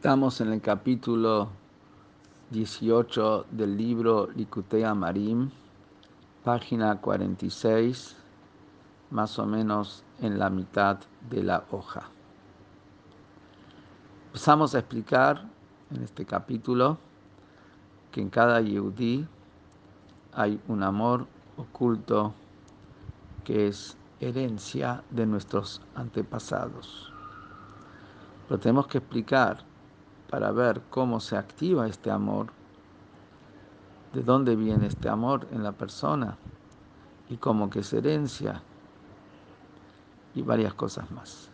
Estamos en el capítulo 18 del libro Likutei Marim, página 46, más o menos en la mitad de la hoja. Empezamos a explicar en este capítulo que en cada Yehudí hay un amor oculto que es herencia de nuestros antepasados. Lo tenemos que explicar para ver cómo se activa este amor, de dónde viene este amor en la persona y cómo que es herencia y varias cosas más.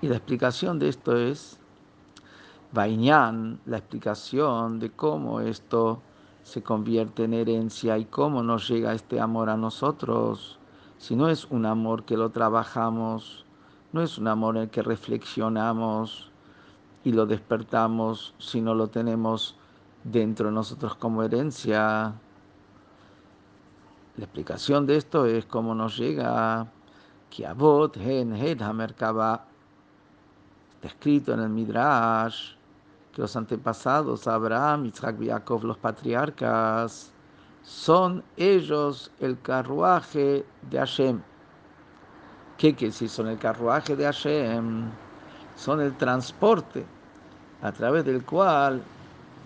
Y la explicación de esto es Bañán, la explicación de cómo esto se convierte en herencia y cómo nos llega este amor a nosotros. Si no es un amor que lo trabajamos, no es un amor en el que reflexionamos, y lo despertamos si no lo tenemos dentro de nosotros como herencia. La explicación de esto es cómo nos llega que Abot Hen Está escrito en el Midrash que los antepasados, Abraham, Isaac y Jacob, los patriarcas, son ellos el carruaje de Hashem. ¿Qué quiere decir? Son el carruaje de Hashem son el transporte a través del cual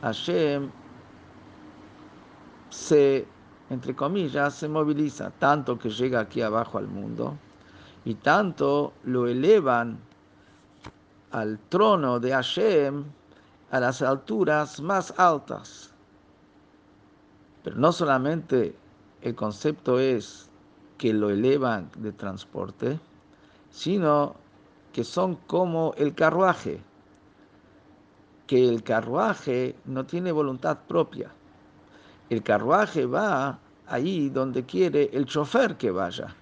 Hashem se, entre comillas, se moviliza, tanto que llega aquí abajo al mundo y tanto lo elevan al trono de Hashem a las alturas más altas. Pero no solamente el concepto es que lo elevan de transporte, sino que son como el carruaje, que el carruaje no tiene voluntad propia. El carruaje va ahí donde quiere el chofer que vaya.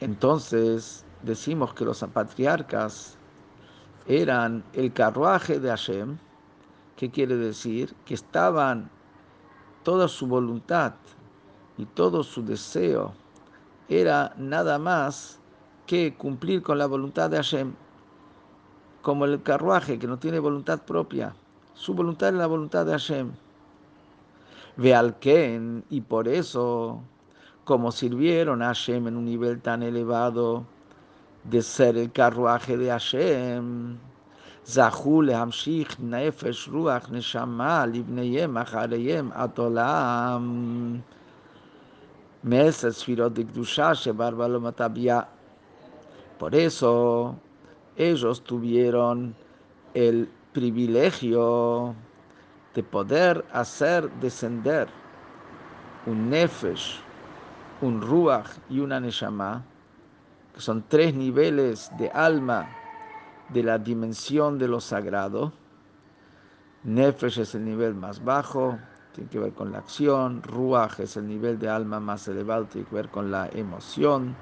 Entonces decimos que los patriarcas eran el carruaje de Hashem, que quiere decir que estaban toda su voluntad y todo su deseo era nada más que cumplir con la voluntad de Hashem, como el carruaje que no tiene voluntad propia. Su voluntad es la voluntad de Hashem. Ve al Ken, y por eso, como sirvieron a Hashem en un nivel tan elevado de ser el carruaje de Hashem, Hamshich Nefesh Ruach Neshama Livneyem Achareyem Atolam Meses Firot de Kdusha Shebar Balomatabia por eso ellos tuvieron el privilegio de poder hacer descender un nefesh, un ruach y una neshama, que son tres niveles de alma de la dimensión de lo sagrado. Nefesh es el nivel más bajo, tiene que ver con la acción. Ruach es el nivel de alma más elevado, tiene que ver con la emoción.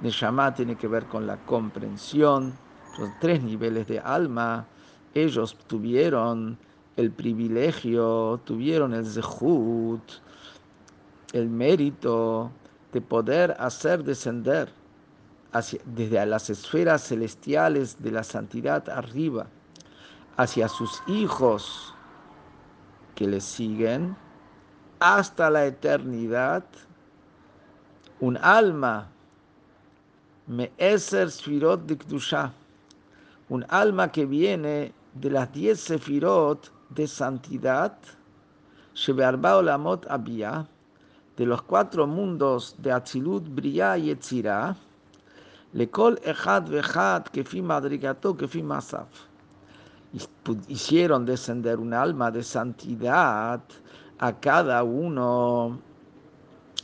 Neshama tiene que ver con la comprensión. Son tres niveles de alma. Ellos tuvieron el privilegio, tuvieron el zehut, el mérito de poder hacer descender desde las esferas celestiales de la santidad arriba hacia sus hijos que les siguen hasta la eternidad, un alma Me'eser Sfirot de Kdusha, un alma que viene de las diez Sefirot de santidad, Shebearba Olamot Abia, de los cuatro mundos de Atzilut, Bria y Etzira, Lekol Echad Vechad, Kefi Madrigato, Kefi Masaf. Hicieron descender un alma de santidad a cada uno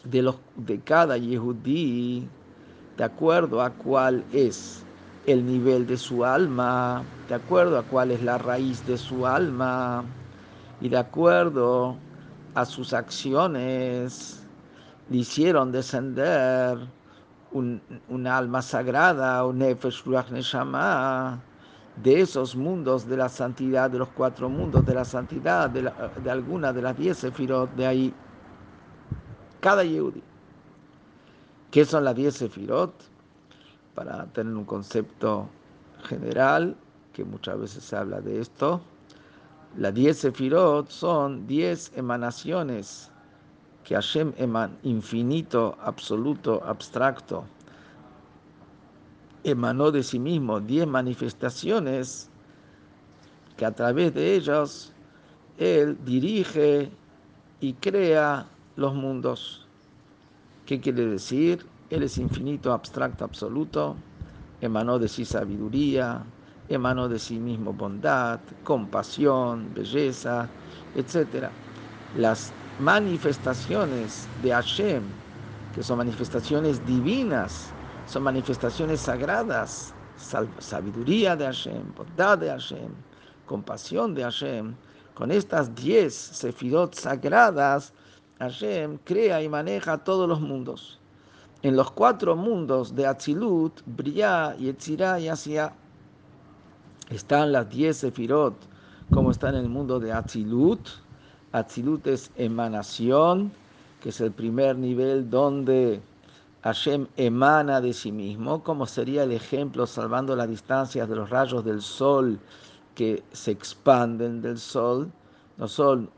de, los, de cada Yehudí de acuerdo a cuál es el nivel de su alma, de acuerdo a cuál es la raíz de su alma y de acuerdo a sus acciones, le hicieron descender un, alma sagrada, un Nefesh Ruach Neshama, de esos mundos de la santidad, de los cuatro mundos de la santidad, de, de alguna de las diez sefirot de ahí. Cada Yehudi. ¿Qué son las 10 sefirot? Para tener un concepto general, que muchas veces se habla de esto. Las diez sefirot son diez emanaciones que Hashem eman, infinito, absoluto, abstracto, emanó de sí mismo, diez manifestaciones que a través de ellas Él dirige y crea los mundos. ¿Qué quiere decir? Él es infinito, abstracto, absoluto, emanó de sí sabiduría, emanó de sí mismo bondad, compasión, belleza, etc. Las manifestaciones de Hashem, que son manifestaciones divinas, son manifestaciones sagradas, sabiduría de Hashem, bondad de Hashem, compasión de Hashem. Con estas diez sefirot sagradas, Hashem crea y maneja todos los mundos. En los cuatro mundos de Atzilut, Briah, Yetzirah y Asia, están las diez sefirot, como está en el mundo de Atzilut. Atzilut es emanación, que es el primer nivel donde Hashem emana de sí mismo, como sería el ejemplo salvando las distancias de los rayos del sol que se expanden del sol, no son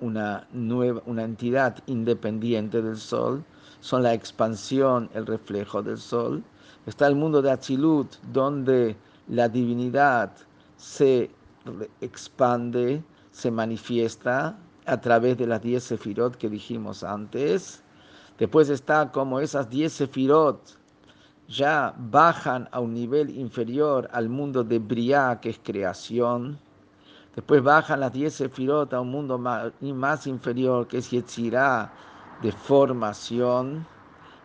una, nueva, una entidad independiente del sol, son la expansión, el reflejo del sol. Está el mundo de Achilut, donde la divinidad se expande, se manifiesta a través de las diez sefirot que dijimos antes Después está como esas diez sefirot ya bajan a un nivel inferior al mundo de Briah, que es creación. Después bajan las diez sefirot a un mundo más, inferior, que es Yetzirah, de formación,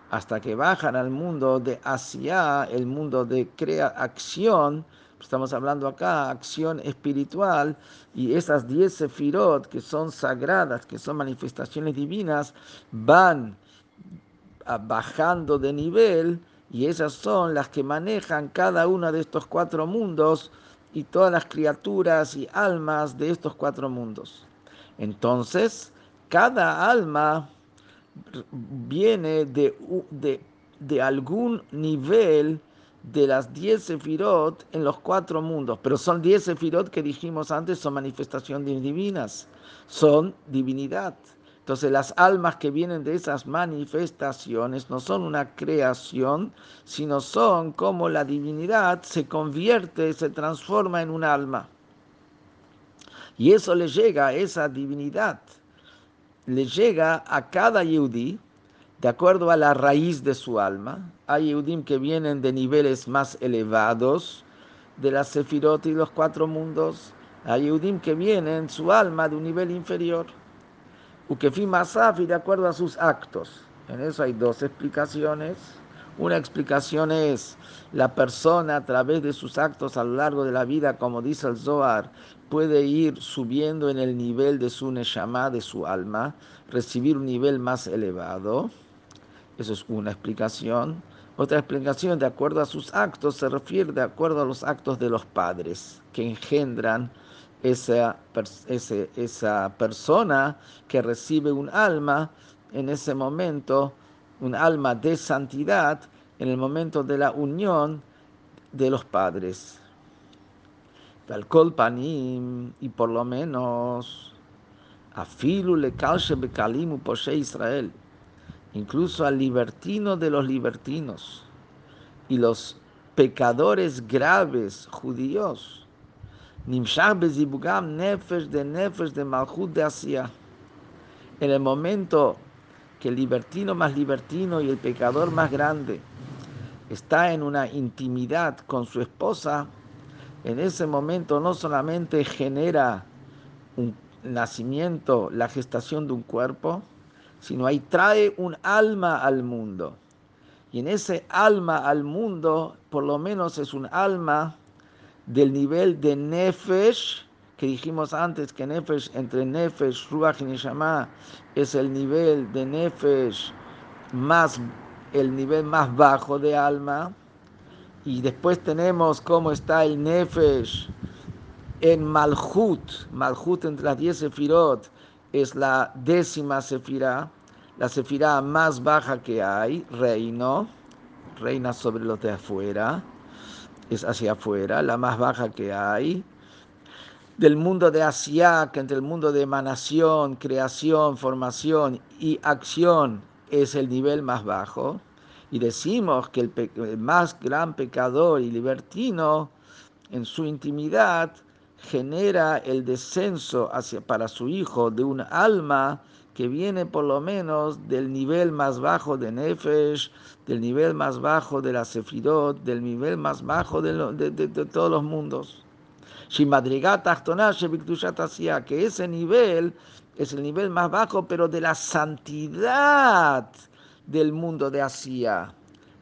hasta que bajan al mundo de Asia, el mundo de crea acción. Estamos hablando acá, acción espiritual, y esas diez sefirot que son sagradas, que son manifestaciones divinas, van bajando de nivel y esas son las que manejan cada uno de estos cuatro mundos y todas las criaturas y almas de estos cuatro mundos. Entonces, cada alma viene de, de, de algún nivel de las diez sefirot en los cuatro mundos, pero son diez sefirot que dijimos antes, son manifestaciones divinas, son divinidad. Entonces las almas que vienen de esas manifestaciones no son una creación, sino son como la divinidad se convierte, se transforma en un alma. Y eso le llega, a esa divinidad, le llega a cada yudí de acuerdo a la raíz de su alma. Hay yudim que vienen de niveles más elevados de la sefirot y los cuatro mundos. Hay yudim que vienen su alma de un nivel inferior. Ukefi Masafi de acuerdo a sus actos. En eso hay dos explicaciones. Una explicación es la persona a través de sus actos a lo largo de la vida, como dice el Zohar, puede ir subiendo en el nivel de su neshama, de su alma, recibir un nivel más elevado. Eso es una explicación. Otra explicación, de acuerdo a sus actos, se refiere de acuerdo a los actos de los padres que engendran esa, esa persona que recibe un alma en ese momento, un alma de santidad, en el momento de la unión de los padres. y por lo menos, afilu le calce bekalimu poshe Israel, incluso al libertino de los libertinos y los pecadores graves judíos Nefesh de Nefesh de Malchut de Asia. En el momento que el libertino más libertino y el pecador más grande está en una intimidad con su esposa, en ese momento no solamente genera un nacimiento, la gestación de un cuerpo, sino ahí trae un alma al mundo. Y en ese alma al mundo, por lo menos es un alma del nivel de Nefesh, que dijimos antes que Nefesh, entre Nefesh, Ruach y Neshama, es el nivel de Nefesh más, el nivel más bajo de alma. Y después tenemos cómo está el Nefesh en Malhut. Malhut entre las diez sefirot es la décima sefirá, la sefirá más baja que hay, reino, reina sobre los de afuera es hacia afuera, la más baja que hay. Del mundo de Asia, que entre el mundo de emanación, creación, formación y acción es el nivel más bajo. Y decimos que el, más gran pecador y libertino en su intimidad genera el descenso hacia, para su hijo de un alma que viene por lo menos del nivel más bajo de Nefesh, del nivel más bajo de la Sefirot, del nivel más bajo de, de, todos los mundos. Que ese nivel es el nivel más bajo, pero de la santidad del mundo de Asia.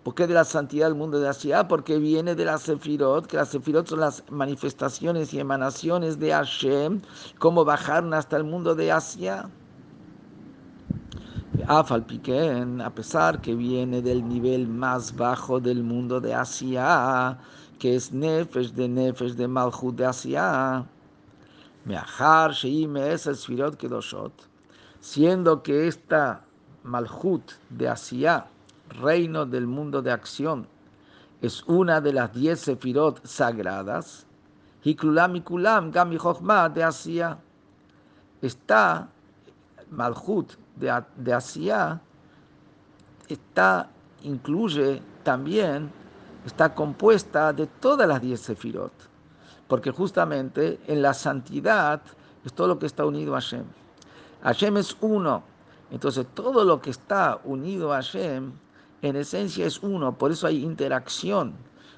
¿Por qué de la santidad del mundo de Asia? Porque viene de la Sefirot, que las Sefirot son las manifestaciones y emanaciones de Hashem, cómo bajaron hasta el mundo de Asia a pesar que viene del nivel más bajo del mundo de Asia, que es Nefesh de Nefesh de Malchut de Asia, siendo que esta Malchut de Asia, reino del mundo de acción, es una de las diez Sefirot sagradas, Hikulam Kulam Gami de Asia, está Malchut de, de Asia está, incluye también, está compuesta de todas las diez sefirot, porque justamente en la santidad es todo lo que está unido a Hashem. Hashem es uno, entonces todo lo que está unido a Hashem en esencia es uno, por eso hay interacción.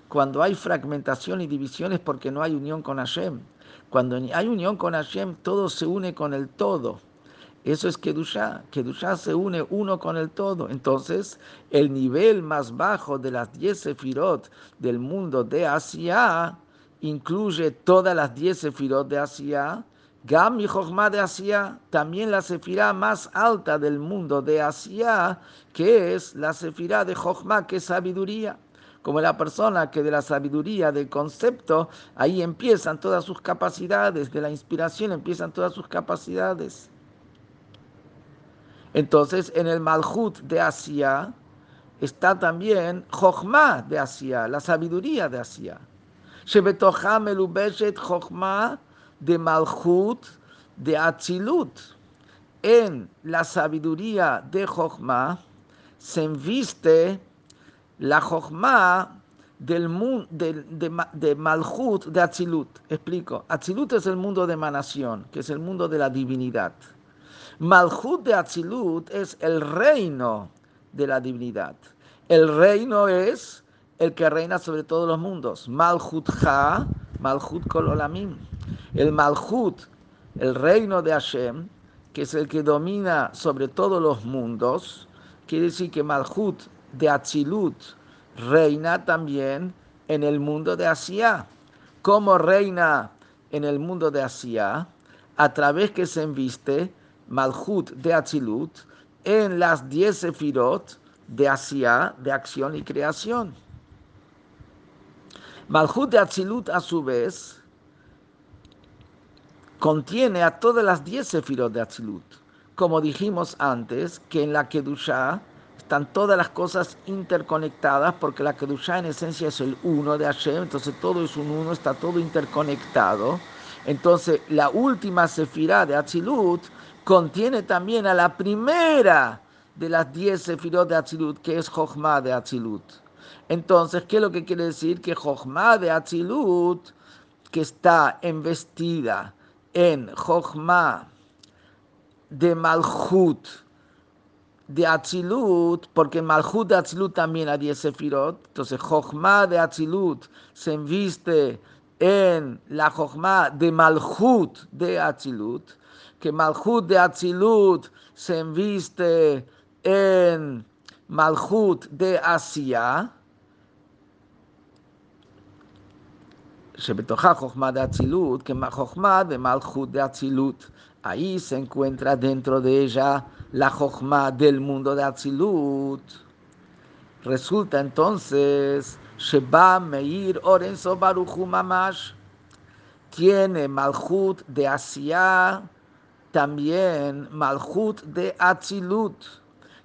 Cuando hay fragmentación y división es porque no hay unión con Hashem. Cuando hay unión con Hashem, todo se une con el todo. Eso es Kedushá. Kedushá se une uno con el todo. Entonces, el nivel más bajo de las diez sefirot del mundo de Asia incluye todas las diez sefirot de Asia. Gam y de Asia, también la sefirá más alta del mundo de Asia, que es la sefirá de Jochma, que es sabiduría como la persona que de la sabiduría, del concepto, ahí empiezan todas sus capacidades, de la inspiración empiezan todas sus capacidades. Entonces, en el Malhut de Asia está también Jochma de Asia, la sabiduría de Asia. Shebetocha melubeshet Jochma de Malhut de Atzilut. En la sabiduría de Jochma se enviste la Jochma del de, de, de, Malhut de Atzilut. Explico. Atzilut es el mundo de emanación, que es el mundo de la divinidad. Malhut de Atzilut es el reino de la divinidad. El reino es el que reina sobre todos los mundos. Malhut Ha, Malhut Kol El Malhut, el reino de Hashem, que es el que domina sobre todos los mundos, quiere decir que Malhut de Atzilut reina también en el mundo de Asia. ¿Cómo reina en el mundo de Asia? A través que se enviste Malhut de Atzilut en las diez sefirot de Asia, de acción y creación. Malhut de Atzilut, a su vez, contiene a todas las diez sefirot de Atzilut. Como dijimos antes, que en la Kedusha están todas las cosas interconectadas, porque la Kedusha en esencia es el uno de Hashem, entonces todo es un uno, está todo interconectado. Entonces, la última sefirá de Atzilut contiene también a la primera de las diez sefirot de Atzilut, que es Jochma de Atzilut. Entonces, ¿qué es lo que quiere decir? Que Jochma de Atzilut, que está embestida en Jochma de Malchut de Atzilut, porque en Malchut de Atzilut también hay 10 sefirot, entonces Jochma de Atzilut se enviste en la Jochma de Malchut de Atzilut, que Malhut de Atzilut se enviste en Malhut de Asia. Shebetoja Jochma de Atzilut, que Jochma de Malhut de Atzilut. Ahí se encuentra dentro de ella la Jochma del mundo de Atzilut. Resulta entonces Sheba Meir Orenzo Baruchu Mamash tiene Malhut de Asia también Malhut de Atzilut,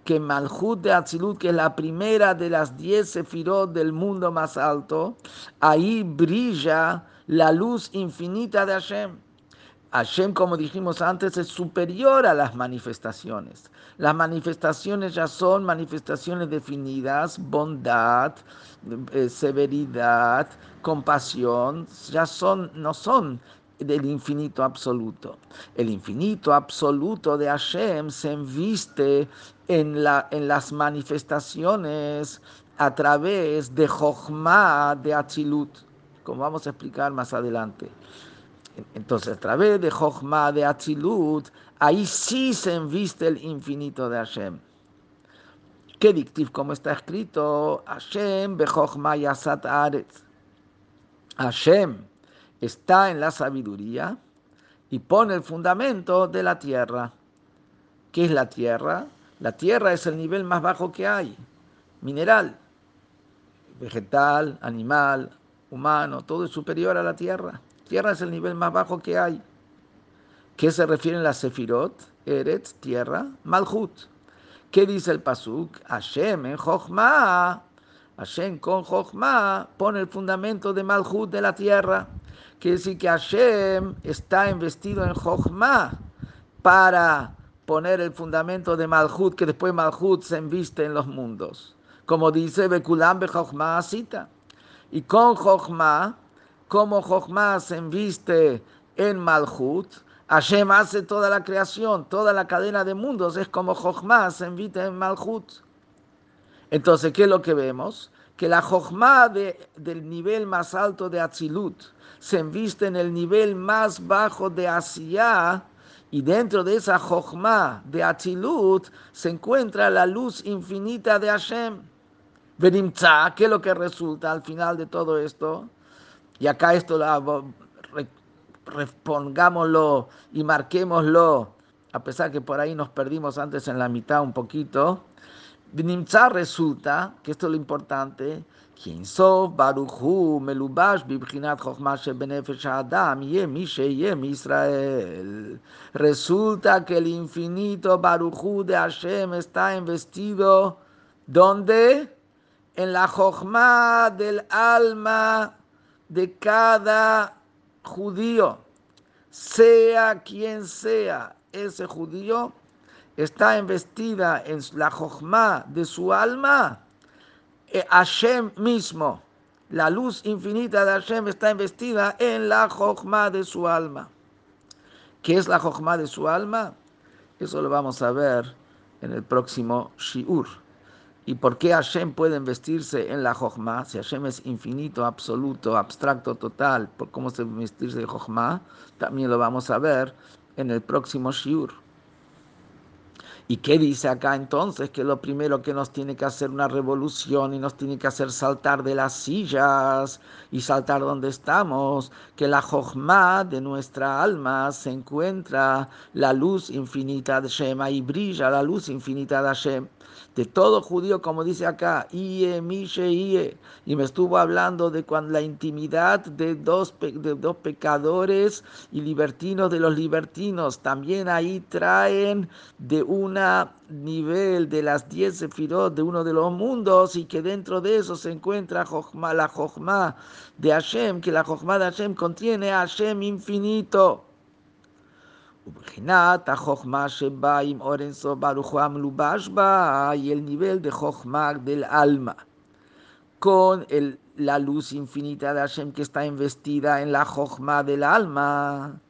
que Malhut de Atzilut, que es la primera de las diez sefirot del mundo más alto, ahí brilla la luz infinita de Hashem. Hashem, como dijimos antes, es superior a las manifestaciones. Las manifestaciones ya son manifestaciones definidas, bondad, eh, severidad, compasión, ya son, no son del infinito absoluto. El infinito absoluto de Hashem se enviste en, la, en las manifestaciones a través de Jochma de Achilut, como vamos a explicar más adelante. Entonces, a través de Jochma de Atzilut, ahí sí se enviste el infinito de Hashem. ¿Qué dictiv? Como está escrito, Hashem bejochma yasat aretz. Hashem está en la sabiduría y pone el fundamento de la tierra. ¿Qué es la tierra? La tierra es el nivel más bajo que hay. Mineral, vegetal, animal, humano, todo es superior a la tierra. Tierra es el nivel más bajo que hay. ¿Qué se refiere a la Sefirot? Eretz, tierra, Malhut. ¿Qué dice el Pasuk? Hashem en Jochma. Hashem con Jochma pone el fundamento de Malhut de la tierra. Quiere decir que Hashem está investido en Jochma para poner el fundamento de Malhut, que después Malhut se inviste en los mundos. Como dice Bekulam be Jochma Asita. Y con Jochma como Jochma se enviste en Malhut, Hashem hace toda la creación, toda la cadena de mundos, es como Jochma se enviste en Malhut. Entonces, ¿qué es lo que vemos? Que la Jochma del nivel más alto de Atzilut se enviste en el nivel más bajo de Asiyah, y dentro de esa Jochma de Atzilut se encuentra la luz infinita de Hashem. Venimtza, ¿qué es lo que resulta al final de todo esto? Y acá esto lo, respongámoslo y marquémoslo, a pesar que por ahí nos perdimos antes en la mitad un poquito. Nimtza resulta, que esto es lo importante, quien sof baruchu melubash bibchinat chokhmah benefesh adam yem yem Israel. Resulta que el infinito baruchu de Hashem está investido, ¿dónde? En la chokhmah del alma de cada judío, sea quien sea ese judío, está investida en la jojma de su alma, eh, Hashem mismo, la luz infinita de Hashem está investida en la jojma de su alma. ¿Qué es la jojma de su alma? Eso lo vamos a ver en el próximo Shiur. ¿Y por qué Hashem puede vestirse en la Jochma? Si Hashem es infinito, absoluto, abstracto, total, ¿por cómo se vestirse de Jochma? También lo vamos a ver en el próximo Shiur. ¿Y qué dice acá entonces? Que lo primero que nos tiene que hacer una revolución y nos tiene que hacer saltar de las sillas y saltar donde estamos, que la Jochma de nuestra alma se encuentra la luz infinita de Shema y brilla la luz infinita de Hashem de todo judío, como dice acá, Ie, Mishe, Ie. Y me estuvo hablando de cuando la intimidad de dos, de dos pecadores y libertinos de los libertinos. También ahí traen de un nivel de las diez sefirot de uno de los mundos y que dentro de eso se encuentra la Jochma de Hashem, que la Jochma de Hashem contiene Hashem infinito. Y el nivel de Jochma del alma, con la luz infinita de Hashem que está investida en la Jochma del alma,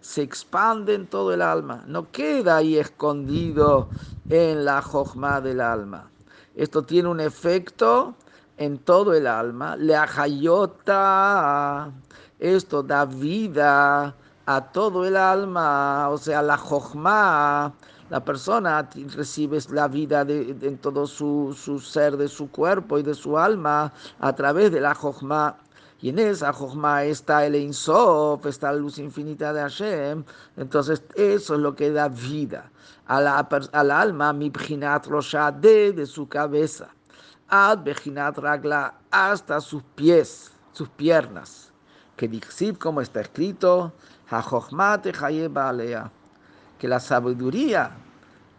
se expande en todo el alma, no queda ahí escondido en la Jochma del alma. Esto tiene un efecto en todo el alma, le ajayota, esto da vida a todo el alma, o sea, la jojma, la persona recibe la vida de, en todo su, ser, de su cuerpo y de su alma a través de la jojma. Y en esa jojma está el Insof, está la luz infinita de Hashem. Entonces, eso es lo que da vida a la, al alma, mi de, de su cabeza ad Bejinat Ragla hasta sus pies, sus piernas. Que dice como está escrito, que la sabiduría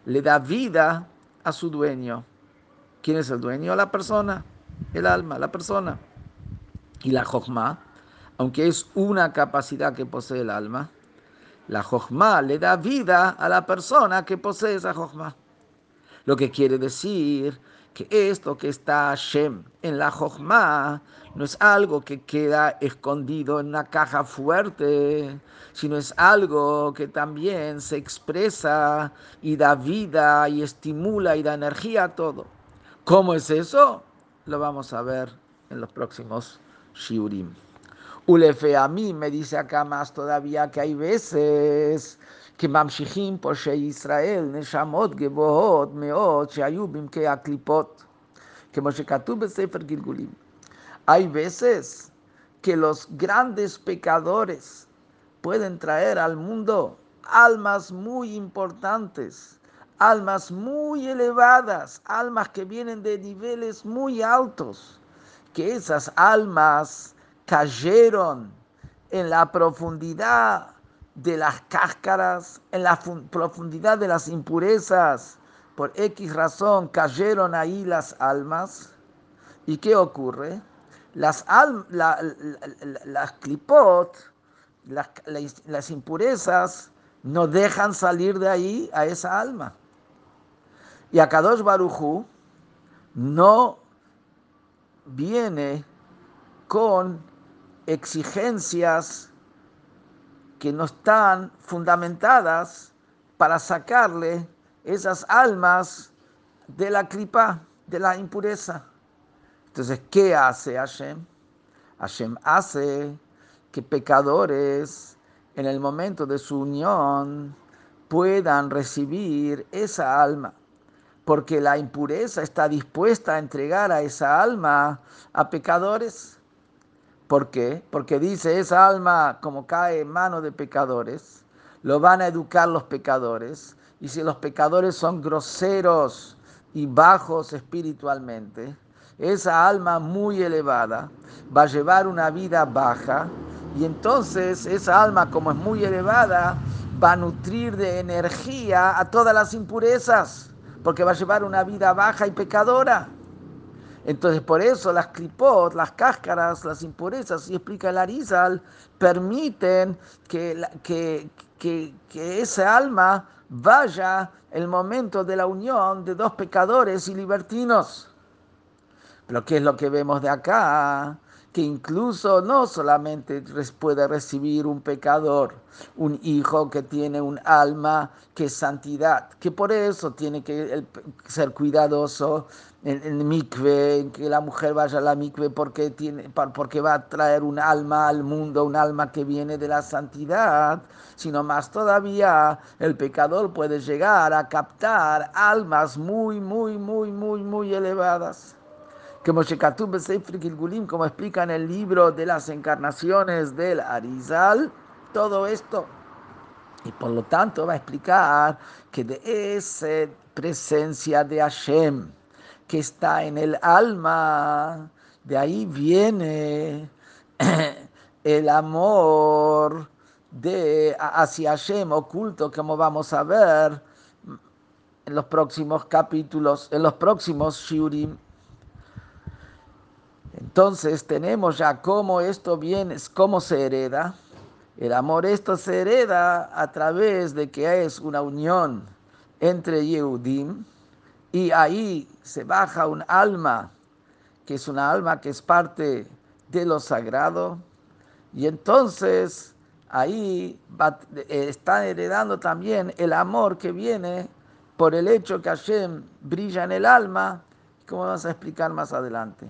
le da vida a su dueño. ¿Quién es el dueño? La persona, el alma, la persona. Y la jochma, aunque es una capacidad que posee el alma, la jochma le da vida a la persona que posee esa jochma. Lo que quiere decir que esto que está Hashem en la Jochma no es algo que queda escondido en una caja fuerte, sino es algo que también se expresa y da vida y estimula y da energía a todo. ¿Cómo es eso? Lo vamos a ver en los próximos shiurim. Ulefe a mí me dice acá más todavía que hay veces que mamshihim por Israel, neshamot gebohot meot shayubim que aklipot, que Moshe Katub Sefer Gilgulim. Hay veces que los grandes pecadores pueden traer al mundo almas muy importantes, almas muy elevadas, almas que vienen de niveles muy altos que esas almas cayeron en la profundidad de las cáscaras, en la profundidad de las impurezas, por X razón cayeron ahí las almas. ¿Y qué ocurre? Las, las clipot, las, las, impurezas, no dejan salir de ahí a esa alma. Y a Kadosh Barujú no viene con exigencias que no están fundamentadas para sacarle esas almas de la clipa, de la impureza. Entonces, ¿qué hace Hashem? Hashem hace que pecadores en el momento de su unión puedan recibir esa alma, porque la impureza está dispuesta a entregar a esa alma a pecadores ¿Por qué? Porque dice, esa alma como cae en manos de pecadores, lo van a educar los pecadores. Y si los pecadores son groseros y bajos espiritualmente, esa alma muy elevada va a llevar una vida baja y entonces esa alma como es muy elevada va a nutrir de energía a todas las impurezas porque va a llevar una vida baja y pecadora. Entonces, por eso las clipot, las cáscaras, las impurezas, y explica el Arizal, permiten que, que, que, que ese alma vaya el momento de la unión de dos pecadores y libertinos. Pero ¿qué es lo que vemos de acá? Que incluso no solamente puede recibir un pecador, un hijo que tiene un alma que es santidad, que por eso tiene que ser cuidadoso en el mikve, que la mujer vaya a la mikve porque, tiene, porque va a traer un alma al mundo, un alma que viene de la santidad, sino más todavía el pecador puede llegar a captar almas muy, muy, muy, muy, muy elevadas como Gilgulim, como explica en el libro de las encarnaciones del Arizal, todo esto. Y por lo tanto va a explicar que de esa presencia de Hashem que está en el alma, de ahí viene el amor de hacia Hashem oculto, como vamos a ver en los próximos capítulos, en los próximos shiurim. Entonces tenemos ya cómo esto viene, cómo se hereda. El amor esto se hereda a través de que es una unión entre Yehudim y ahí se baja un alma, que es una alma que es parte de lo sagrado. Y entonces ahí está heredando también el amor que viene por el hecho que Hashem brilla en el alma, como vamos a explicar más adelante.